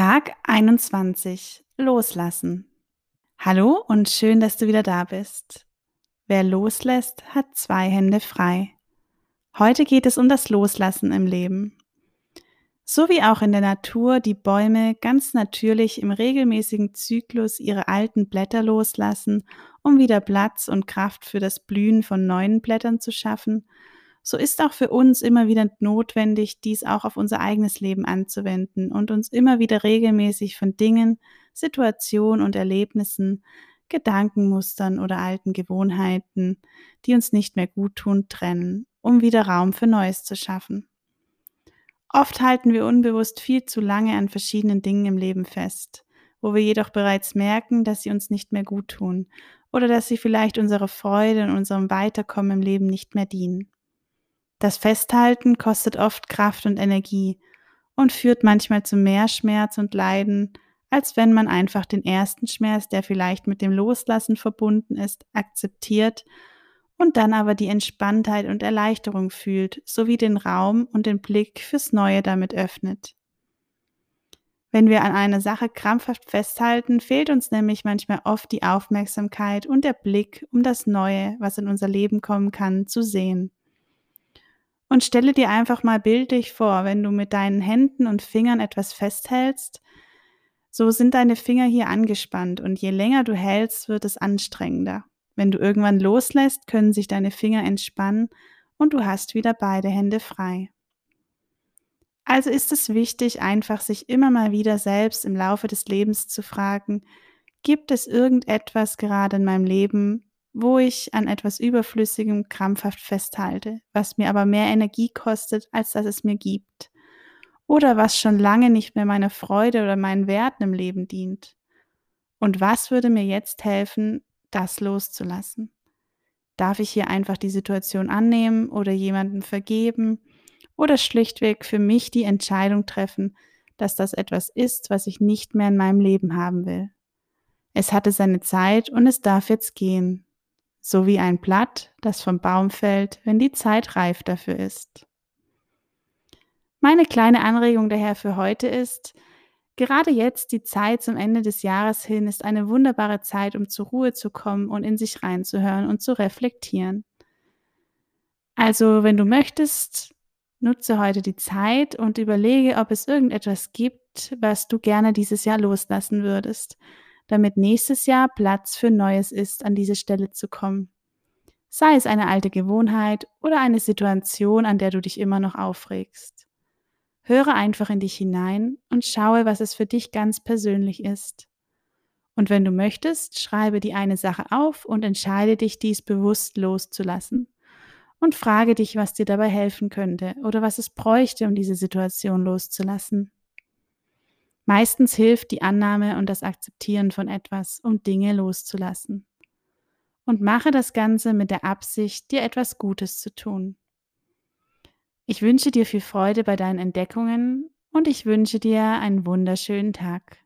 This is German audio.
Tag 21. Loslassen. Hallo und schön, dass du wieder da bist. Wer loslässt, hat zwei Hände frei. Heute geht es um das Loslassen im Leben. So wie auch in der Natur die Bäume ganz natürlich im regelmäßigen Zyklus ihre alten Blätter loslassen, um wieder Platz und Kraft für das Blühen von neuen Blättern zu schaffen, so ist auch für uns immer wieder notwendig, dies auch auf unser eigenes Leben anzuwenden und uns immer wieder regelmäßig von Dingen, Situationen und Erlebnissen, Gedankenmustern oder alten Gewohnheiten, die uns nicht mehr gut tun, trennen, um wieder Raum für Neues zu schaffen. Oft halten wir unbewusst viel zu lange an verschiedenen Dingen im Leben fest, wo wir jedoch bereits merken, dass sie uns nicht mehr gut tun oder dass sie vielleicht unserer Freude und unserem Weiterkommen im Leben nicht mehr dienen. Das Festhalten kostet oft Kraft und Energie und führt manchmal zu mehr Schmerz und Leiden, als wenn man einfach den ersten Schmerz, der vielleicht mit dem Loslassen verbunden ist, akzeptiert und dann aber die Entspanntheit und Erleichterung fühlt, sowie den Raum und den Blick fürs Neue damit öffnet. Wenn wir an einer Sache krampfhaft festhalten, fehlt uns nämlich manchmal oft die Aufmerksamkeit und der Blick, um das Neue, was in unser Leben kommen kann, zu sehen. Und stelle dir einfach mal bildlich vor, wenn du mit deinen Händen und Fingern etwas festhältst, so sind deine Finger hier angespannt und je länger du hältst, wird es anstrengender. Wenn du irgendwann loslässt, können sich deine Finger entspannen und du hast wieder beide Hände frei. Also ist es wichtig, einfach sich immer mal wieder selbst im Laufe des Lebens zu fragen, gibt es irgendetwas gerade in meinem Leben, wo ich an etwas Überflüssigem krampfhaft festhalte, was mir aber mehr Energie kostet, als dass es mir gibt. Oder was schon lange nicht mehr meiner Freude oder meinen Werten im Leben dient. Und was würde mir jetzt helfen, das loszulassen? Darf ich hier einfach die Situation annehmen oder jemandem vergeben oder schlichtweg für mich die Entscheidung treffen, dass das etwas ist, was ich nicht mehr in meinem Leben haben will? Es hatte seine Zeit und es darf jetzt gehen so wie ein Blatt, das vom Baum fällt, wenn die Zeit reif dafür ist. Meine kleine Anregung daher für heute ist, gerade jetzt die Zeit zum Ende des Jahres hin ist eine wunderbare Zeit, um zur Ruhe zu kommen und in sich reinzuhören und zu reflektieren. Also, wenn du möchtest, nutze heute die Zeit und überlege, ob es irgendetwas gibt, was du gerne dieses Jahr loslassen würdest damit nächstes Jahr Platz für Neues ist, an diese Stelle zu kommen. Sei es eine alte Gewohnheit oder eine Situation, an der du dich immer noch aufregst. Höre einfach in dich hinein und schaue, was es für dich ganz persönlich ist. Und wenn du möchtest, schreibe die eine Sache auf und entscheide dich, dies bewusst loszulassen. Und frage dich, was dir dabei helfen könnte oder was es bräuchte, um diese Situation loszulassen. Meistens hilft die Annahme und das Akzeptieren von etwas, um Dinge loszulassen. Und mache das Ganze mit der Absicht, dir etwas Gutes zu tun. Ich wünsche dir viel Freude bei deinen Entdeckungen und ich wünsche dir einen wunderschönen Tag.